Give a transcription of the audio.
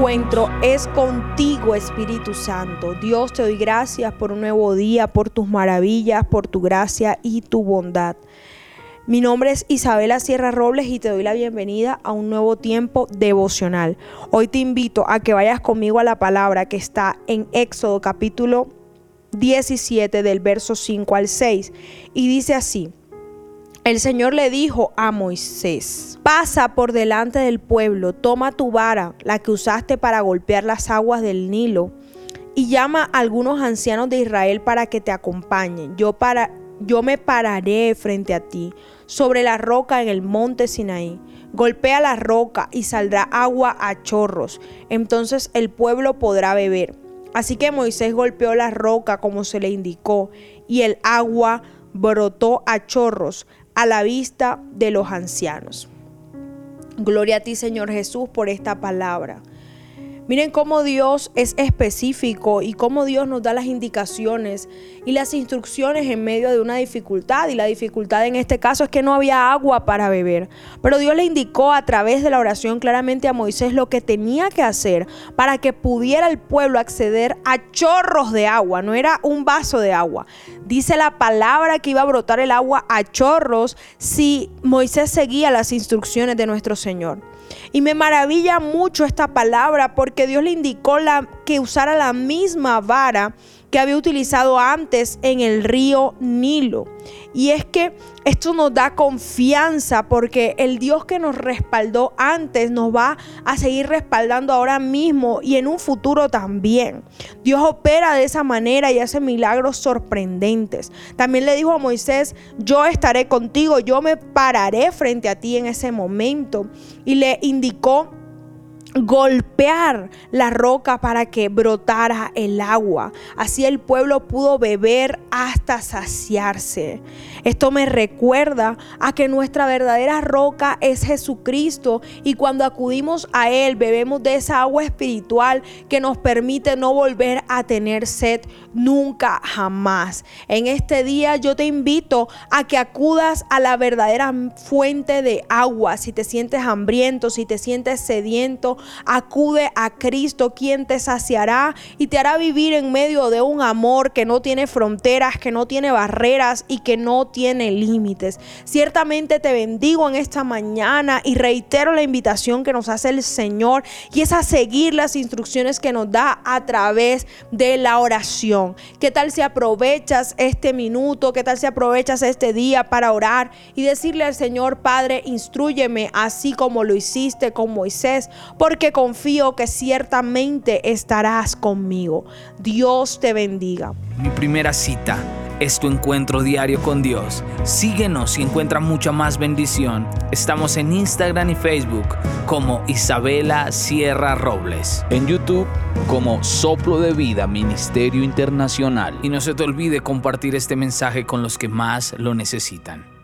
encuentro es contigo, Espíritu Santo. Dios, te doy gracias por un nuevo día, por tus maravillas, por tu gracia y tu bondad. Mi nombre es Isabela Sierra Robles y te doy la bienvenida a un nuevo tiempo devocional. Hoy te invito a que vayas conmigo a la palabra que está en Éxodo capítulo 17 del verso 5 al 6 y dice así. El Señor le dijo a Moisés, pasa por delante del pueblo, toma tu vara, la que usaste para golpear las aguas del Nilo, y llama a algunos ancianos de Israel para que te acompañen. Yo, para, yo me pararé frente a ti, sobre la roca en el monte Sinaí. Golpea la roca y saldrá agua a chorros. Entonces el pueblo podrá beber. Así que Moisés golpeó la roca como se le indicó, y el agua brotó a chorros a la vista de los ancianos. Gloria a ti, Señor Jesús, por esta palabra. Miren cómo Dios es específico y cómo Dios nos da las indicaciones y las instrucciones en medio de una dificultad. Y la dificultad en este caso es que no había agua para beber. Pero Dios le indicó a través de la oración claramente a Moisés lo que tenía que hacer para que pudiera el pueblo acceder a chorros de agua. No era un vaso de agua. Dice la palabra que iba a brotar el agua a chorros si Moisés seguía las instrucciones de nuestro Señor. Y me maravilla mucho esta palabra porque Dios le indicó la, que usara la misma vara que había utilizado antes en el río Nilo. Y es que esto nos da confianza porque el Dios que nos respaldó antes nos va a seguir respaldando ahora mismo y en un futuro también. Dios opera de esa manera y hace milagros sorprendentes. También le dijo a Moisés, yo estaré contigo, yo me pararé frente a ti en ese momento. Y le indicó golpear la roca para que brotara el agua. Así el pueblo pudo beber hasta saciarse. Esto me recuerda a que nuestra verdadera roca es Jesucristo y cuando acudimos a Él bebemos de esa agua espiritual que nos permite no volver a tener sed nunca jamás. En este día yo te invito a que acudas a la verdadera fuente de agua. Si te sientes hambriento, si te sientes sediento, acude a Cristo quien te saciará y te hará vivir en medio de un amor que no tiene fronteras, que no tiene barreras y que no tiene límites. Ciertamente te bendigo en esta mañana y reitero la invitación que nos hace el Señor y es a seguir las instrucciones que nos da a través de la oración. ¿Qué tal si aprovechas este minuto? ¿Qué tal si aprovechas este día para orar y decirle al Señor, Padre, instruyeme así como lo hiciste con Moisés? Porque confío que ciertamente estarás conmigo. Dios te bendiga. Mi primera cita es tu encuentro diario con Dios. Síguenos y encuentra mucha más bendición. Estamos en Instagram y Facebook como Isabela Sierra Robles. En YouTube como Soplo de Vida Ministerio Internacional. Y no se te olvide compartir este mensaje con los que más lo necesitan.